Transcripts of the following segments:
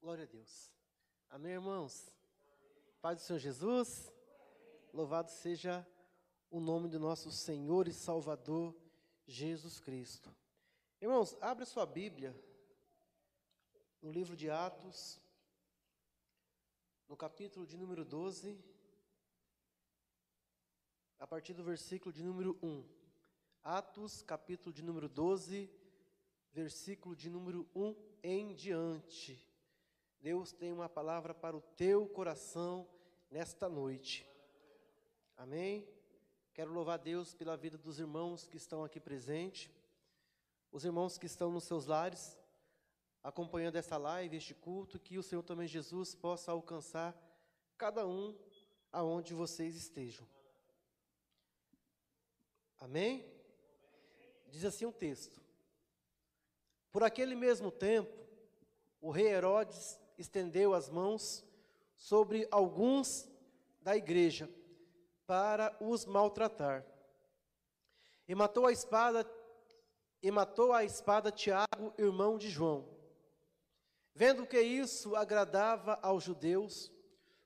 Glória a Deus. Amém, irmãos? Paz do Senhor Jesus. Louvado seja o nome do nosso Senhor e Salvador Jesus Cristo. Irmãos, abre sua Bíblia no livro de Atos, no capítulo de número 12, a partir do versículo de número 1. Atos, capítulo de número 12, versículo de número 1 em diante. Deus tem uma palavra para o teu coração nesta noite. Amém? Quero louvar Deus pela vida dos irmãos que estão aqui presentes, os irmãos que estão nos seus lares, acompanhando esta live, este culto, que o Senhor também Jesus possa alcançar cada um aonde vocês estejam. Amém? Diz assim um texto: Por aquele mesmo tempo, o rei Herodes estendeu as mãos sobre alguns da igreja para os maltratar. E matou a espada e matou a espada Tiago, irmão de João. Vendo que isso agradava aos judeus,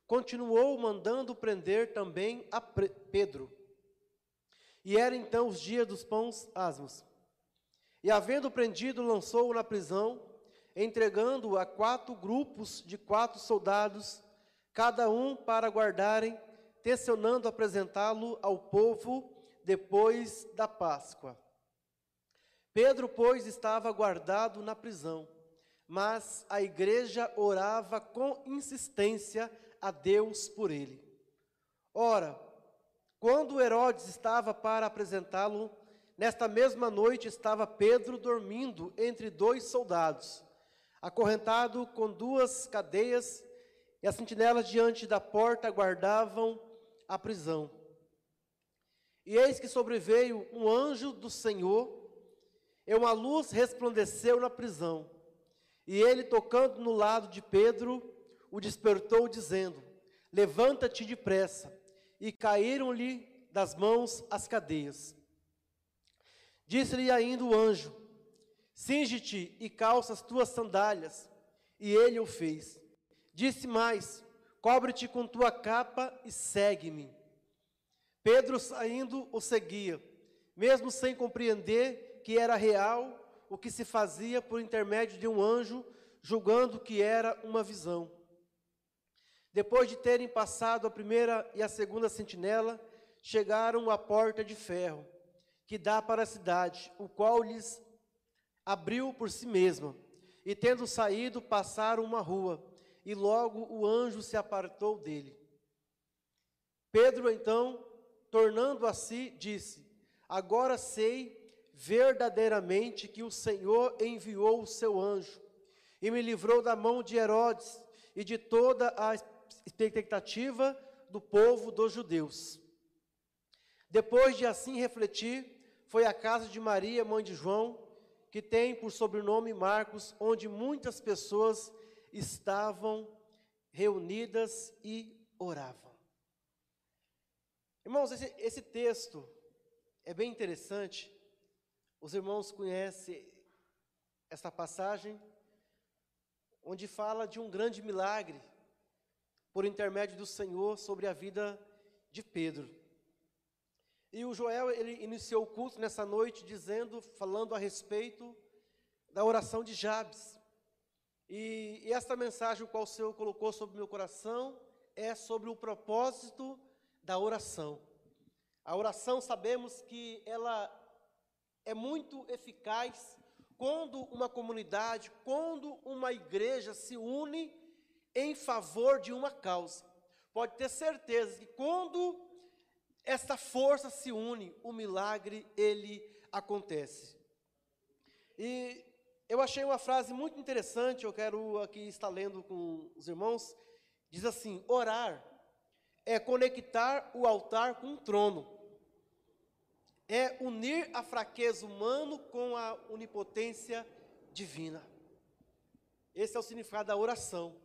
continuou mandando prender também a Pedro. E era então os dias dos pães asmos. E havendo prendido, lançou-o na prisão entregando-o a quatro grupos de quatro soldados, cada um para guardarem, tensionando apresentá-lo ao povo depois da Páscoa. Pedro, pois, estava guardado na prisão, mas a igreja orava com insistência a Deus por ele. Ora, quando Herodes estava para apresentá-lo, nesta mesma noite estava Pedro dormindo entre dois soldados acorrentado com duas cadeias, e as sentinelas diante da porta guardavam a prisão. E eis que sobreveio um anjo do Senhor, e uma luz resplandeceu na prisão. E ele, tocando no lado de Pedro, o despertou, dizendo: Levanta-te depressa. E caíram-lhe das mãos as cadeias. Disse-lhe ainda o anjo: Cinge-te e calça as tuas sandálias. E ele o fez. Disse mais: Cobre-te com tua capa e segue-me. Pedro, saindo, o seguia, mesmo sem compreender que era real o que se fazia por intermédio de um anjo, julgando que era uma visão. Depois de terem passado a primeira e a segunda sentinela, chegaram à porta de ferro, que dá para a cidade, o qual lhes abriu por si mesma, e tendo saído, passaram uma rua, e logo o anjo se apartou dele. Pedro, então, tornando a si, disse: Agora sei verdadeiramente que o Senhor enviou o seu anjo e me livrou da mão de Herodes e de toda a expectativa do povo dos judeus. Depois de assim refletir, foi à casa de Maria, mãe de João, que tem por sobrenome Marcos, onde muitas pessoas estavam reunidas e oravam. Irmãos, esse, esse texto é bem interessante. Os irmãos conhecem esta passagem, onde fala de um grande milagre por intermédio do Senhor sobre a vida de Pedro. E o Joel, ele iniciou o culto nessa noite dizendo, falando a respeito da oração de Jabes. E, e esta mensagem, o qual o Senhor colocou sobre o meu coração, é sobre o propósito da oração. A oração, sabemos que ela é muito eficaz quando uma comunidade, quando uma igreja se une em favor de uma causa. Pode ter certeza que quando esta força se une, o milagre ele acontece. E eu achei uma frase muito interessante, eu quero aqui estar lendo com os irmãos. Diz assim: orar é conectar o altar com o trono, é unir a fraqueza humana com a onipotência divina. Esse é o significado da oração,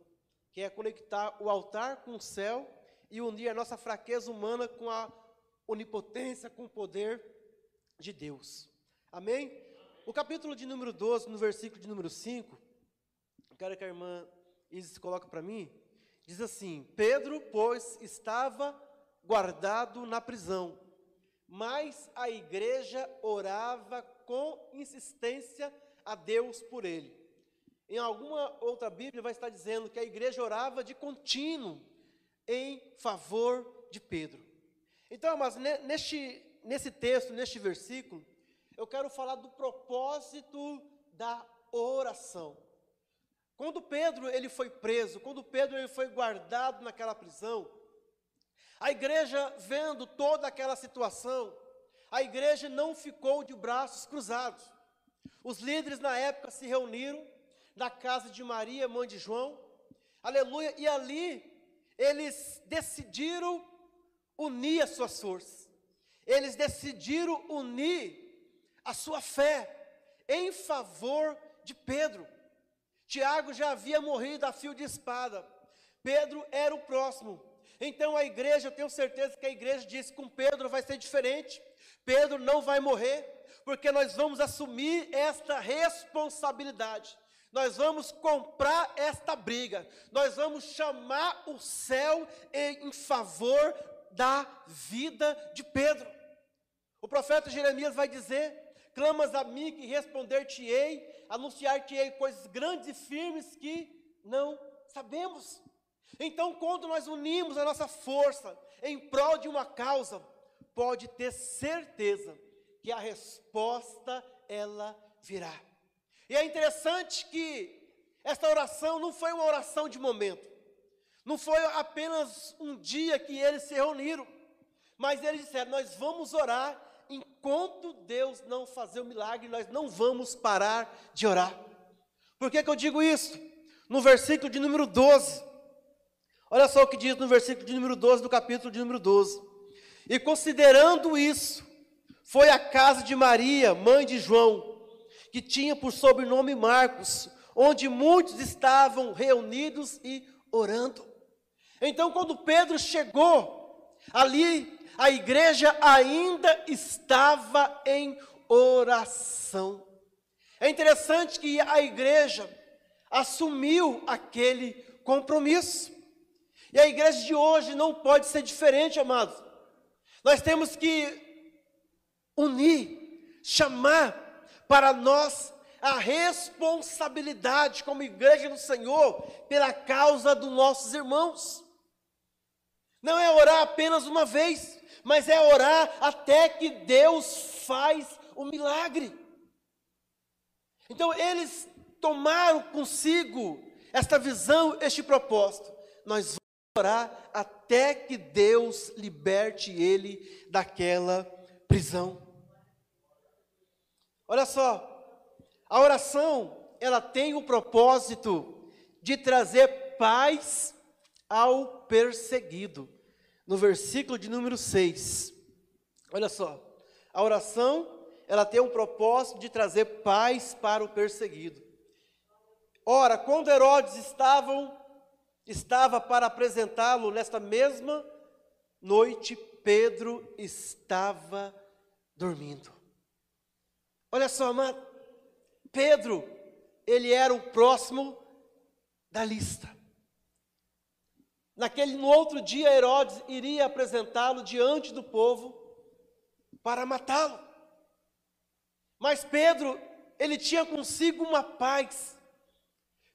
que é conectar o altar com o céu e unir a nossa fraqueza humana com a onipotência, com o poder de Deus. Amém? O capítulo de número 12, no versículo de número 5, quero que a irmã Isis, coloca para mim. Diz assim: Pedro, pois, estava guardado na prisão, mas a igreja orava com insistência a Deus por ele. Em alguma outra Bíblia vai estar dizendo que a igreja orava de contínuo em favor de Pedro. Então, mas neste, nesse texto, neste versículo, eu quero falar do propósito da oração. Quando Pedro ele foi preso, quando Pedro ele foi guardado naquela prisão, a igreja vendo toda aquela situação, a igreja não ficou de braços cruzados. Os líderes na época se reuniram na casa de Maria, mãe de João, aleluia, e ali eles decidiram unir as suas forças, eles decidiram unir a sua fé em favor de Pedro. Tiago já havia morrido a fio de espada, Pedro era o próximo. Então a igreja, eu tenho certeza que a igreja disse com Pedro vai ser diferente. Pedro não vai morrer, porque nós vamos assumir esta responsabilidade. Nós vamos comprar esta briga. Nós vamos chamar o céu em favor da vida de Pedro. O profeta Jeremias vai dizer: Clamas a mim que responder-te-ei, anunciar-te-ei coisas grandes e firmes que não sabemos. Então, quando nós unimos a nossa força em prol de uma causa, pode ter certeza que a resposta ela virá. E é interessante que esta oração não foi uma oração de momento, não foi apenas um dia que eles se reuniram, mas eles disseram: Nós vamos orar enquanto Deus não fazer o milagre, nós não vamos parar de orar. Por que, que eu digo isso? No versículo de número 12, olha só o que diz no versículo de número 12 do capítulo de número 12: E considerando isso, foi a casa de Maria, mãe de João, que tinha por sobrenome Marcos, onde muitos estavam reunidos e orando. Então, quando Pedro chegou, ali a igreja ainda estava em oração. É interessante que a igreja assumiu aquele compromisso. E a igreja de hoje não pode ser diferente, amados. Nós temos que unir, chamar para nós a responsabilidade como igreja do Senhor pela causa dos nossos irmãos. Não é orar apenas uma vez, mas é orar até que Deus faz o milagre. Então eles tomaram consigo esta visão, este propósito. Nós vamos orar até que Deus liberte ele daquela prisão. Olha só, a oração, ela tem o propósito de trazer paz ao perseguido. No versículo de número 6. Olha só, a oração, ela tem um propósito de trazer paz para o perseguido. Ora, quando Herodes estavam, estava para apresentá-lo nesta mesma noite, Pedro estava dormindo. Olha só, amado, Pedro, ele era o próximo da lista. Naquele no outro dia Herodes iria apresentá-lo diante do povo para matá-lo. Mas Pedro, ele tinha consigo uma paz.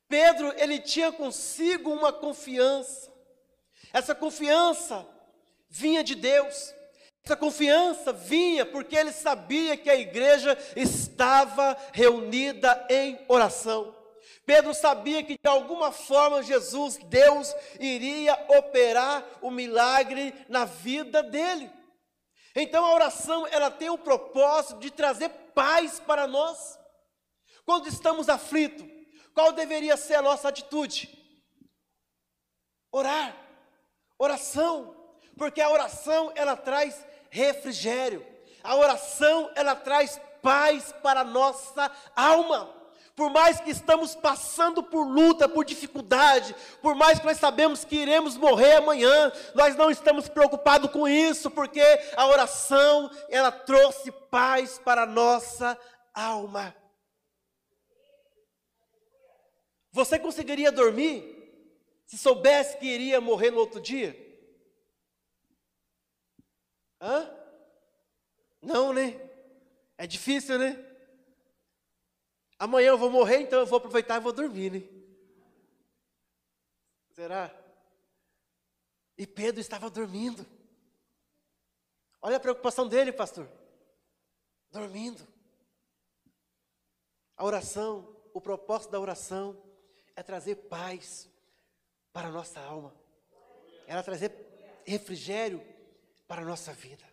Pedro, ele tinha consigo uma confiança. Essa confiança vinha de Deus. Essa confiança vinha porque ele sabia que a igreja estava reunida em oração. Pedro sabia que de alguma forma Jesus, Deus, iria operar o milagre na vida dele. Então a oração, ela tem o propósito de trazer paz para nós. Quando estamos aflitos, qual deveria ser a nossa atitude? Orar. Oração. Porque a oração, ela traz refrigério. A oração, ela traz paz para a nossa alma. Por mais que estamos passando por luta, por dificuldade, por mais que nós sabemos que iremos morrer amanhã, nós não estamos preocupados com isso, porque a oração, ela trouxe paz para a nossa alma. Você conseguiria dormir se soubesse que iria morrer no outro dia? Hã? Não, né? É difícil, né? Amanhã eu vou morrer, então eu vou aproveitar e vou dormir, né? Será? E Pedro estava dormindo. Olha a preocupação dele, pastor. Dormindo. A oração, o propósito da oração é trazer paz para a nossa alma. Ela trazer refrigério para a nossa vida.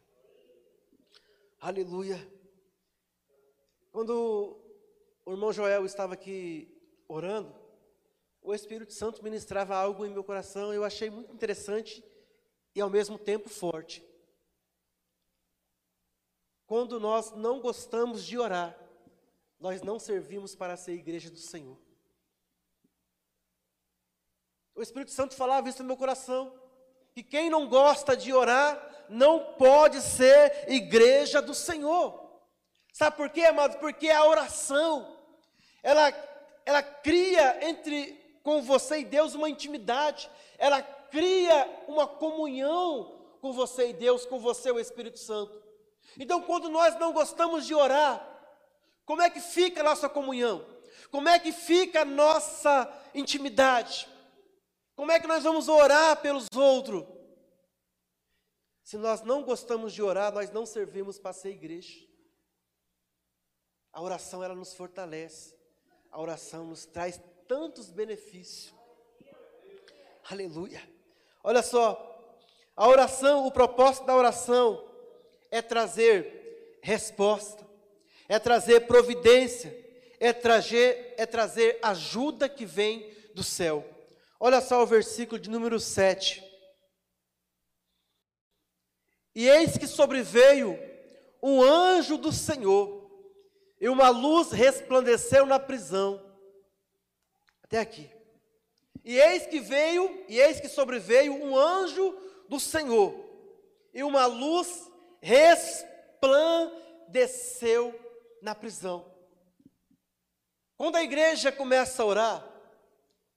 Aleluia. Quando o irmão Joel estava aqui orando, o Espírito Santo ministrava algo em meu coração, eu achei muito interessante e ao mesmo tempo forte. Quando nós não gostamos de orar, nós não servimos para ser igreja do Senhor. O Espírito Santo falava isso no meu coração, que quem não gosta de orar não pode ser igreja do Senhor. Sabe por quê, amados? Porque a oração, ela, ela cria entre com você e Deus uma intimidade, ela cria uma comunhão com você e Deus, com você o Espírito Santo. Então, quando nós não gostamos de orar, como é que fica a nossa comunhão? Como é que fica a nossa intimidade? Como é que nós vamos orar pelos outros? Se nós não gostamos de orar, nós não servimos para ser igreja. A oração ela nos fortalece. A oração nos traz tantos benefícios. Aleluia. Olha só, a oração, o propósito da oração é trazer resposta, é trazer providência, é trazer, é trazer ajuda que vem do céu. Olha só o versículo de número 7. E eis que sobreveio um anjo do Senhor, e uma luz resplandeceu na prisão. Até aqui. E eis que veio, e eis que sobreveio um anjo do Senhor, e uma luz resplandeceu na prisão. Quando a igreja começa a orar,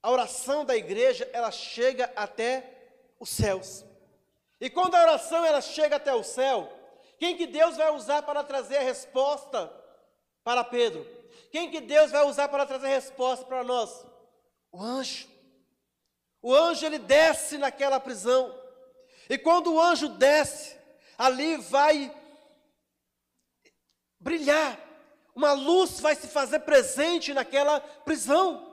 a oração da igreja, ela chega até os céus. E quando a oração ela chega até o céu, quem que Deus vai usar para trazer a resposta para Pedro? Quem que Deus vai usar para trazer resposta para nós? O anjo. O anjo ele desce naquela prisão. E quando o anjo desce, ali vai brilhar. Uma luz vai se fazer presente naquela prisão.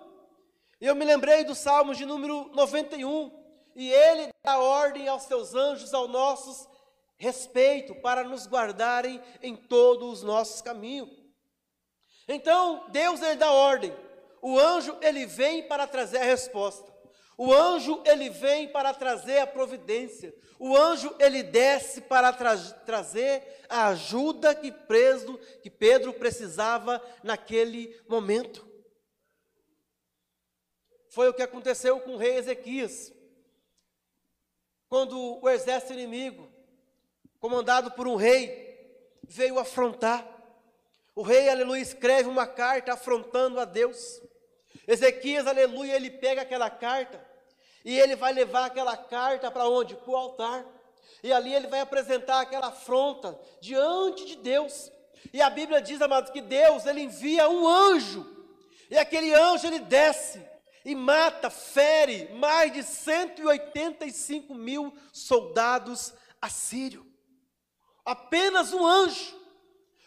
E eu me lembrei do Salmo de número 91. E ele dá ordem aos seus anjos ao nosso respeito, para nos guardarem em todos os nossos caminhos. Então, Deus ele dá ordem. O anjo ele vem para trazer a resposta. O anjo ele vem para trazer a providência. O anjo ele desce para tra trazer a ajuda que, preso, que Pedro precisava naquele momento. Foi o que aconteceu com o rei Ezequias. Quando o exército inimigo, comandado por um rei, veio afrontar. O rei, aleluia, escreve uma carta afrontando a Deus. Ezequias, aleluia, ele pega aquela carta e ele vai levar aquela carta para onde? Para o altar. E ali ele vai apresentar aquela afronta diante de Deus. E a Bíblia diz, amados, que Deus ele envia um anjo. E aquele anjo ele desce e mata, fere mais de 185 mil soldados assírios. Apenas um anjo.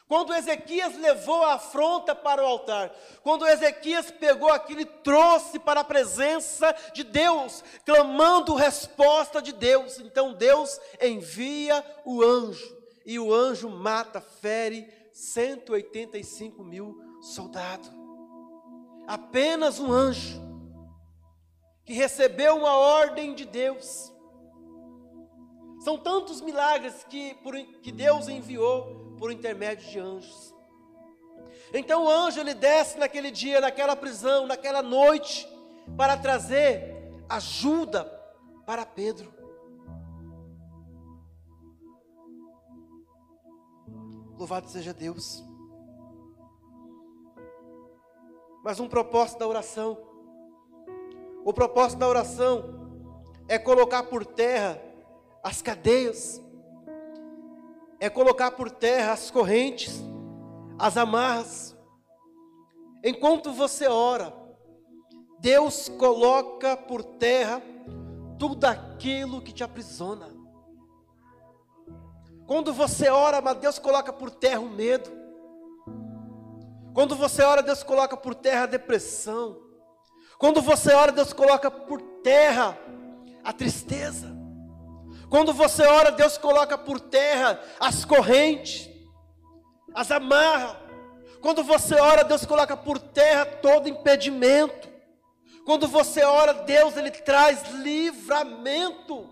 Quando Ezequias levou a afronta para o altar, quando Ezequias pegou aquilo e trouxe para a presença de Deus, clamando resposta de Deus, então Deus envia o anjo, e o anjo mata, fere 185 mil soldados. Apenas um anjo que recebeu uma ordem de Deus. São tantos milagres que, que Deus enviou por intermédio de anjos. Então o anjo ele desce naquele dia, naquela prisão, naquela noite, para trazer ajuda para Pedro. Louvado seja Deus. Mas um propósito da oração O propósito da oração é colocar por terra as cadeias, é colocar por terra as correntes, as amarras. Enquanto você ora, Deus coloca por terra tudo aquilo que te aprisiona. Quando você ora, mas Deus coloca por terra o medo. Quando você ora, Deus coloca por terra a depressão. Quando você ora, Deus coloca por terra a tristeza. Quando você ora, Deus coloca por terra as correntes, as amarra. Quando você ora, Deus coloca por terra todo impedimento. Quando você ora, Deus ele traz livramento,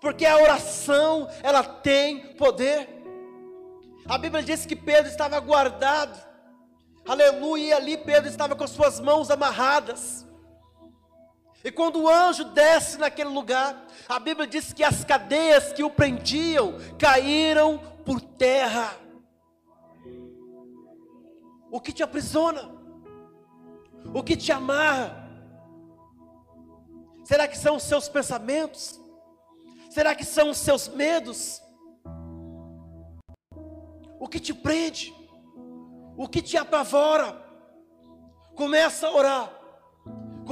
porque a oração ela tem poder. A Bíblia diz que Pedro estava guardado, aleluia, ali Pedro estava com suas mãos amarradas. E quando o anjo desce naquele lugar, a Bíblia diz que as cadeias que o prendiam caíram por terra. O que te aprisiona? O que te amarra? Será que são os seus pensamentos? Será que são os seus medos? O que te prende? O que te apavora? Começa a orar.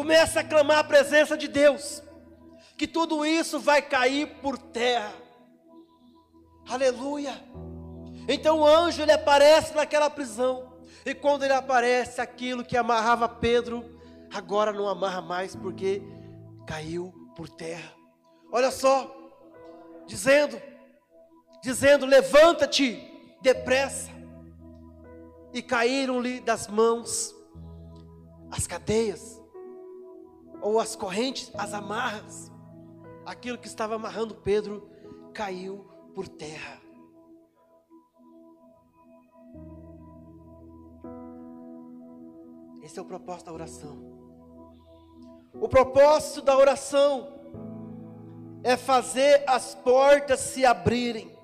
Começa a clamar a presença de Deus. Que tudo isso vai cair por terra. Aleluia. Então o anjo ele aparece naquela prisão. E quando ele aparece, aquilo que amarrava Pedro, agora não amarra mais, porque caiu por terra. Olha só, dizendo, dizendo: levanta-te depressa. E caíram-lhe das mãos as cadeias, ou as correntes, as amarras. Aquilo que estava amarrando Pedro caiu por terra. Esse é o propósito da oração. O propósito da oração é fazer as portas se abrirem.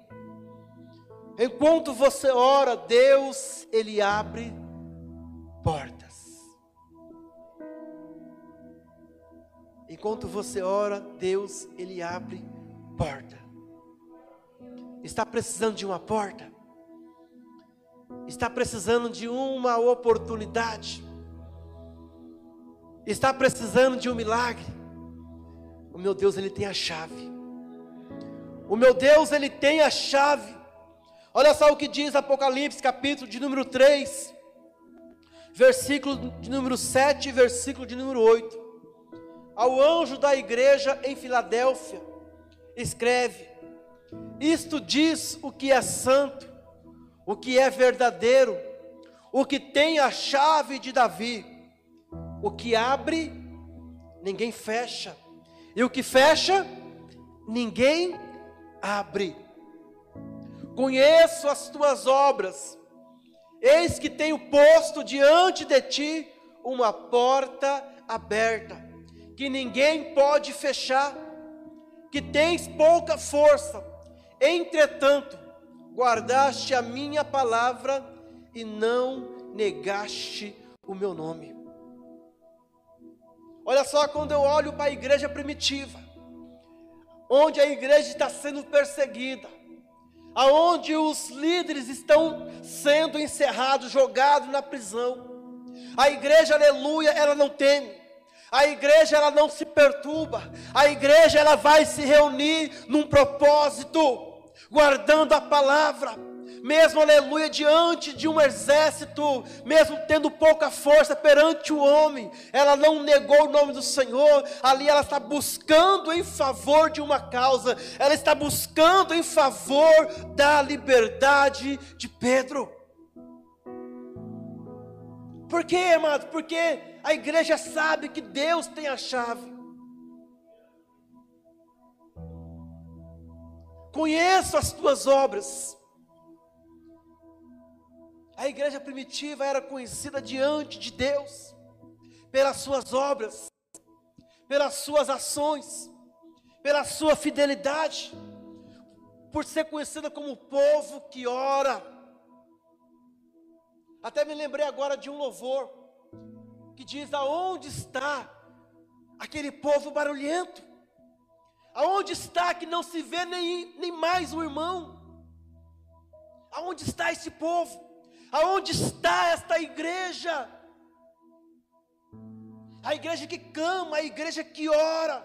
Enquanto você ora, Deus, Ele abre portas. Enquanto você ora, Deus, Ele abre porta. Está precisando de uma porta? Está precisando de uma oportunidade? está precisando de um milagre, o meu Deus, Ele tem a chave. O meu Deus, Ele tem a chave. Olha só o que diz Apocalipse, capítulo de número 3, versículo de número 7 versículo de número 8. Ao anjo da igreja em Filadélfia, escreve: Isto diz o que é santo, o que é verdadeiro, o que tem a chave de Davi o que abre, ninguém fecha. E o que fecha, ninguém abre. Conheço as tuas obras. Eis que tenho posto diante de ti uma porta aberta, que ninguém pode fechar, que tens pouca força. Entretanto, guardaste a minha palavra e não negaste o meu nome. Olha só quando eu olho para a igreja primitiva, onde a igreja está sendo perseguida, aonde os líderes estão sendo encerrados, jogados na prisão. A igreja, aleluia, ela não teme. A igreja ela não se perturba. A igreja ela vai se reunir num propósito, guardando a palavra mesmo, aleluia, diante de um exército, mesmo tendo pouca força perante o homem, ela não negou o nome do Senhor, ali ela está buscando em favor de uma causa, ela está buscando em favor da liberdade de Pedro. Por quê, amado? Porque a igreja sabe que Deus tem a chave. Conheço as tuas obras. A igreja primitiva era conhecida diante de Deus pelas suas obras, pelas suas ações, pela sua fidelidade, por ser conhecida como o povo que ora. Até me lembrei agora de um louvor que diz: Aonde está aquele povo barulhento. Aonde está que não se vê nem, nem mais o irmão? Aonde está esse povo? Aonde está esta igreja? A igreja que clama, a igreja que ora,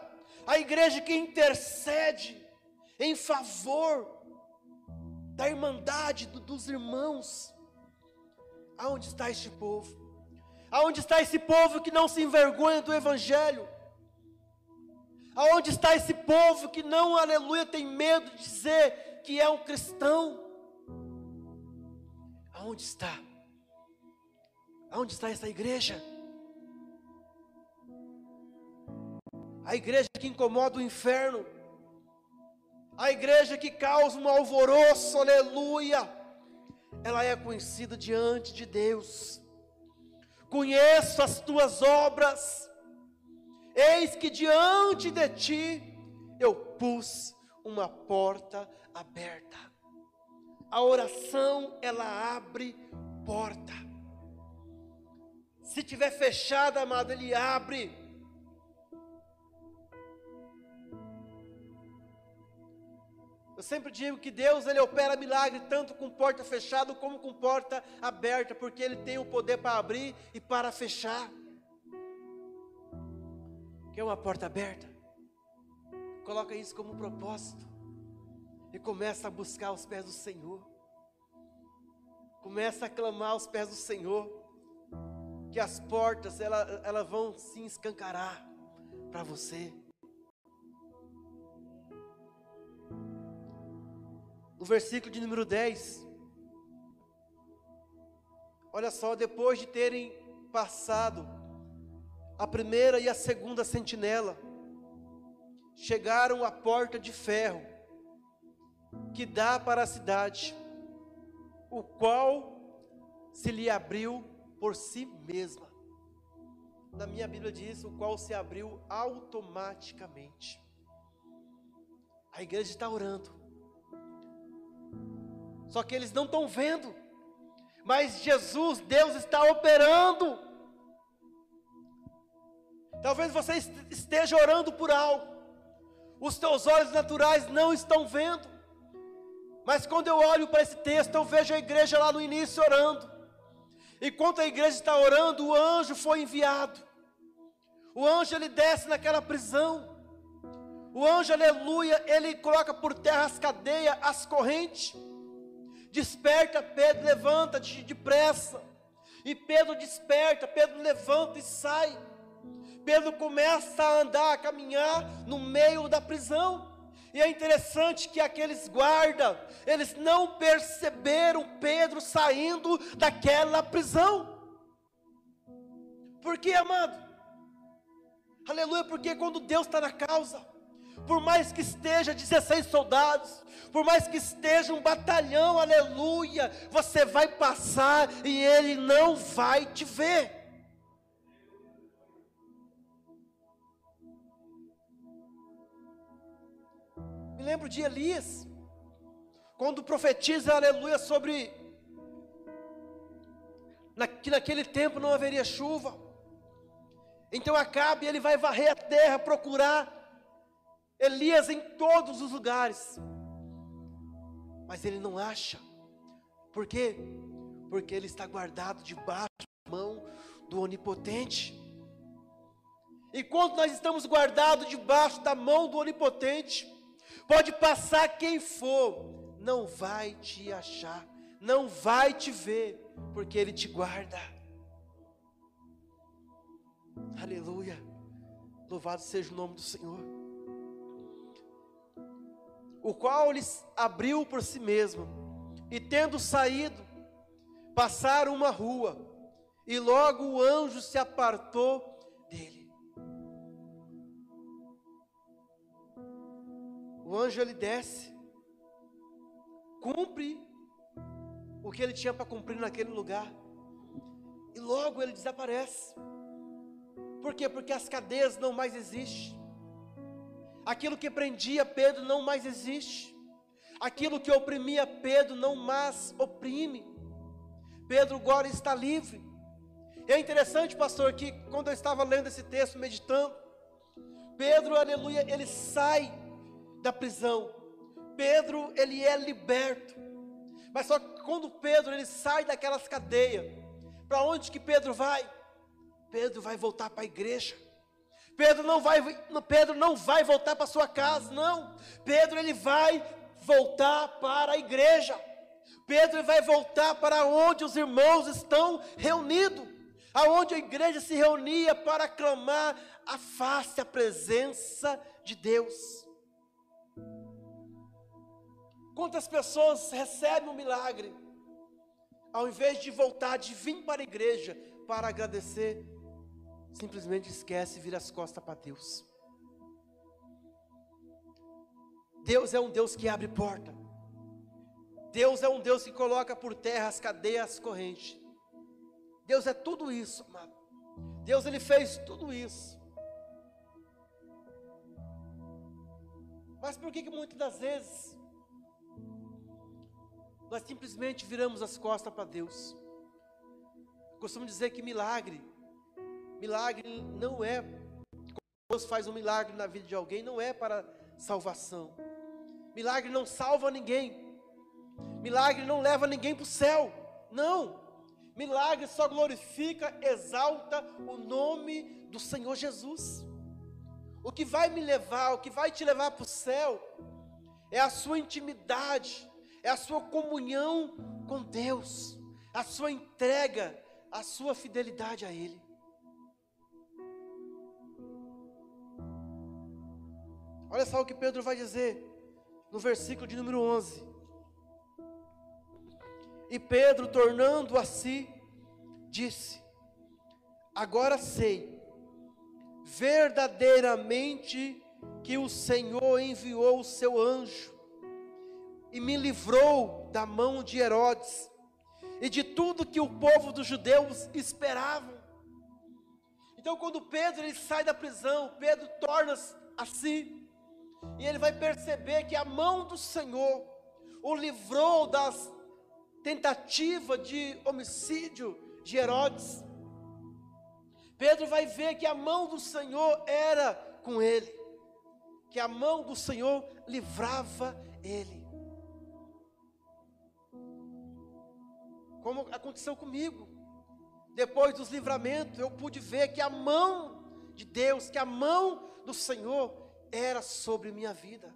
a igreja que intercede em favor da irmandade do, dos irmãos. Aonde está este povo? Aonde está esse povo que não se envergonha do Evangelho? Aonde está esse povo que não, aleluia, tem medo de dizer que é um cristão? Aonde está? Aonde está essa igreja? A igreja que incomoda o inferno, a igreja que causa um alvoroço, aleluia, ela é conhecida diante de Deus. Conheço as tuas obras, eis que diante de ti eu pus uma porta aberta. A oração, ela abre porta. Se tiver fechada, amado, ele abre. Eu sempre digo que Deus ele opera milagre tanto com porta fechada como com porta aberta, porque ele tem o poder para abrir e para fechar. Quer uma porta aberta? Coloca isso como propósito e começa a buscar os pés do Senhor. Começa a clamar aos pés do Senhor, que as portas elas, elas vão se escancarar para você. No versículo de número 10. Olha só, depois de terem passado a primeira e a segunda sentinela, chegaram à porta de ferro que dá para a cidade, o qual se lhe abriu por si mesma. Na minha Bíblia diz o qual se abriu automaticamente. A igreja está orando. Só que eles não estão vendo. Mas Jesus, Deus está operando. Talvez você esteja orando por algo. Os teus olhos naturais não estão vendo. Mas quando eu olho para esse texto, eu vejo a igreja lá no início orando. Enquanto a igreja está orando, o anjo foi enviado. O anjo ele desce naquela prisão. O anjo, aleluia, ele coloca por terra as cadeias, as correntes. Desperta, Pedro, levanta-te depressa. E Pedro desperta, Pedro levanta e sai. Pedro começa a andar, a caminhar no meio da prisão. E é interessante que aqueles guardas, eles não perceberam Pedro saindo daquela prisão. Por quê, amado? Aleluia, porque quando Deus está na causa, por mais que esteja 16 soldados, por mais que esteja um batalhão, aleluia, você vai passar e ele não vai te ver. Me lembro de Elias, quando profetiza, aleluia, sobre que naquele tempo não haveria chuva. Então Acabe ele vai varrer a terra, procurar Elias em todos os lugares, mas ele não acha, por quê? Porque ele está guardado debaixo da mão do Onipotente. E quando nós estamos guardados debaixo da mão do Onipotente, pode passar quem for, não vai te achar, não vai te ver, porque Ele te guarda. Aleluia, louvado seja o nome do Senhor o qual lhes abriu por si mesmo, e tendo saído, passaram uma rua, e logo o anjo se apartou dele. O anjo ele desce, cumpre o que ele tinha para cumprir naquele lugar, e logo ele desaparece. Por quê? Porque as cadeias não mais existem. Aquilo que prendia Pedro não mais existe. Aquilo que oprimia Pedro não mais oprime. Pedro agora está livre. É interessante, pastor, que quando eu estava lendo esse texto, meditando, Pedro, aleluia, ele sai da prisão. Pedro, ele é liberto. Mas só que quando Pedro ele sai daquelas cadeias, para onde que Pedro vai? Pedro vai voltar para a igreja. Pedro não vai, Pedro não vai voltar para sua casa, não. Pedro ele vai voltar para a igreja. Pedro vai voltar para onde os irmãos estão reunidos, aonde a igreja se reunia para clamar a face, a presença de Deus. Quantas pessoas recebem um milagre, ao invés de voltar, de vir para a igreja para agradecer, simplesmente esquece e vira as costas para Deus. Deus é um Deus que abre porta. Deus é um Deus que coloca por terra as cadeias, as correntes. Deus é tudo isso, amado. Deus ele fez tudo isso. Mas por que, que muitas das vezes nós simplesmente viramos as costas para Deus? Eu costumo dizer que milagre, milagre não é, Deus faz um milagre na vida de alguém, não é para salvação. Milagre não salva ninguém. Milagre não leva ninguém para o céu. Não. Milagre só glorifica, exalta o nome do Senhor Jesus. O que vai me levar, o que vai te levar para o céu, é a sua intimidade, é a sua comunhão com Deus, a sua entrega, a sua fidelidade a Ele. Olha só o que Pedro vai dizer no versículo de número 11. E Pedro, tornando a si, disse: Agora sei verdadeiramente que o Senhor enviou o seu anjo e me livrou da mão de Herodes e de tudo que o povo dos judeus esperava. Então, quando Pedro ele sai da prisão, Pedro torna-se assim, e ele vai perceber que a mão do Senhor o livrou das tentativas de homicídio de Herodes. Pedro vai ver que a mão do Senhor era com ele, que a mão do Senhor livrava ele. Como aconteceu comigo, depois dos livramentos, eu pude ver que a mão de Deus, que a mão do Senhor era sobre minha vida.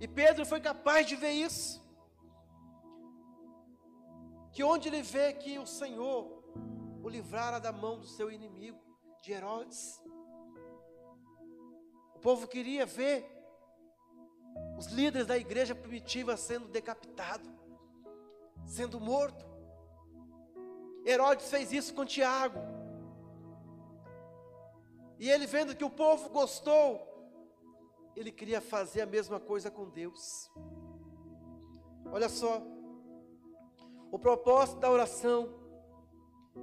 E Pedro foi capaz de ver isso. Que onde ele vê que o Senhor o livrara da mão do seu inimigo, de Herodes. O povo queria ver os líderes da igreja primitiva sendo decapitados, sendo morto. Herodes fez isso com Tiago. E ele vendo que o povo gostou, ele queria fazer a mesma coisa com Deus. Olha só, o propósito da oração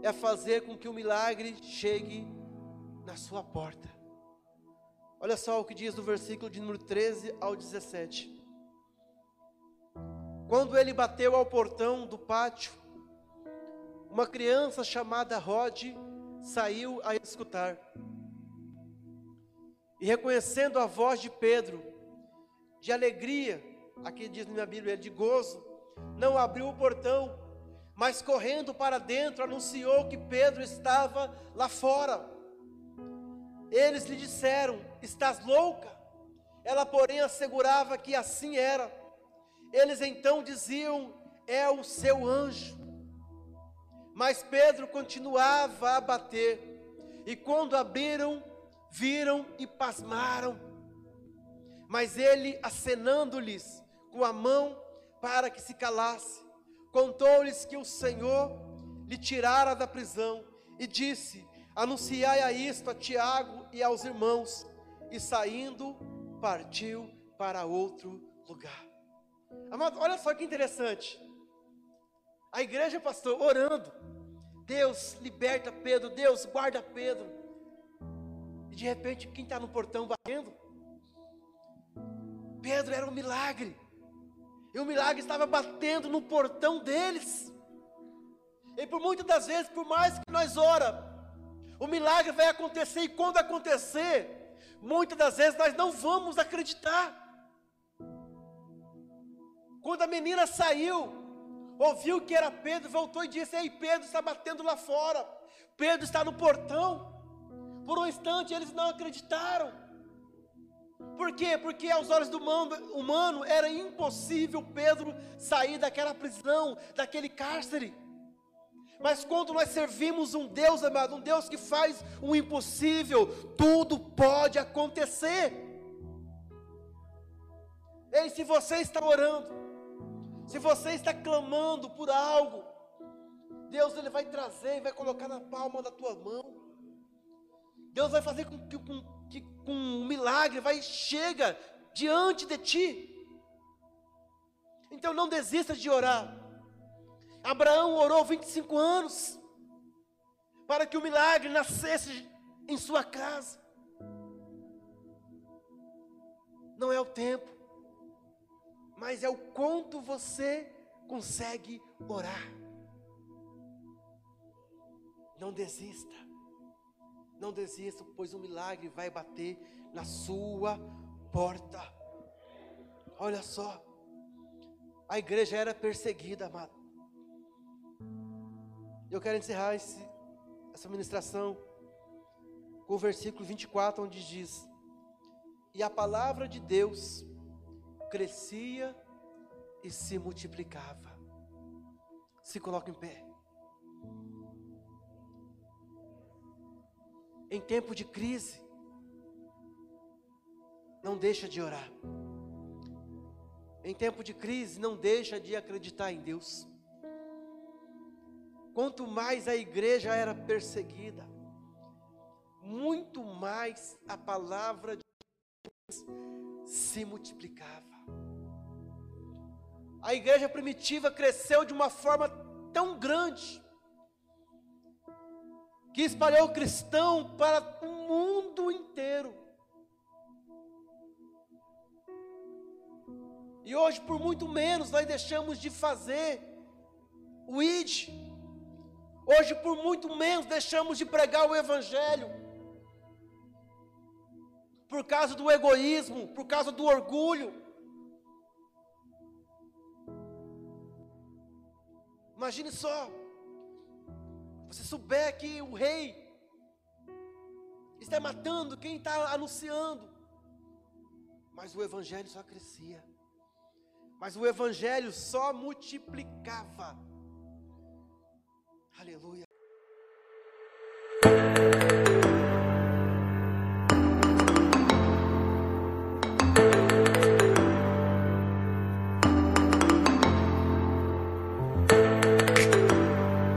é fazer com que o milagre chegue na sua porta. Olha só o que diz no versículo de número 13 ao 17. Quando ele bateu ao portão do pátio, uma criança chamada Rod saiu a escutar. E reconhecendo a voz de Pedro, de alegria, aqui diz na minha Bíblia, de gozo, não abriu o portão, mas correndo para dentro anunciou que Pedro estava lá fora. Eles lhe disseram: Estás louca? Ela, porém, assegurava que assim era. Eles então diziam: É o seu anjo. Mas Pedro continuava a bater, e quando abriram, viram e pasmaram. Mas ele, acenando-lhes com a mão para que se calasse, contou-lhes que o Senhor lhe tirara da prisão e disse: Anunciai a isto a Tiago e aos irmãos. E saindo, partiu para outro lugar. Amado, olha só que interessante. A igreja, pastor, orando. Deus liberta Pedro, Deus guarda Pedro. E de repente, quem está no portão batendo? Pedro era um milagre. E o milagre estava batendo no portão deles. E por muitas das vezes, por mais que nós ora, O milagre vai acontecer e quando acontecer, muitas das vezes nós não vamos acreditar. Quando a menina saiu, ouviu que era Pedro, voltou e disse: Ei, Pedro está batendo lá fora. Pedro está no portão. Por um instante eles não acreditaram. Por quê? Porque aos olhos do humano, era impossível Pedro sair daquela prisão, daquele cárcere. Mas quando nós servimos um Deus, amado, um Deus que faz o impossível, tudo pode acontecer. Ei, se você está orando, se você está clamando por algo, Deus ele vai trazer e vai colocar na palma da tua mão. Deus vai fazer com que, com, que com um milagre vai chega diante de ti. Então não desista de orar. Abraão orou 25 anos para que o milagre nascesse em sua casa. Não é o tempo, mas é o quanto você consegue orar. Não desista. Não desista, pois o milagre vai bater na sua porta. Olha só. A igreja era perseguida, amado. Eu quero encerrar esse, essa ministração com o versículo 24, onde diz: E a palavra de Deus crescia e se multiplicava. Se coloca em pé. Em tempo de crise, não deixa de orar. Em tempo de crise, não deixa de acreditar em Deus. Quanto mais a igreja era perseguida, muito mais a palavra de Deus se multiplicava. A igreja primitiva cresceu de uma forma tão grande que espalhou o cristão para o mundo inteiro. E hoje, por muito menos, nós deixamos de fazer o ID. Hoje, por muito menos, deixamos de pregar o Evangelho. Por causa do egoísmo, por causa do orgulho. Imagine só, você souber que o rei está matando quem está anunciando, mas o evangelho só crescia, mas o evangelho só multiplicava. Aleluia.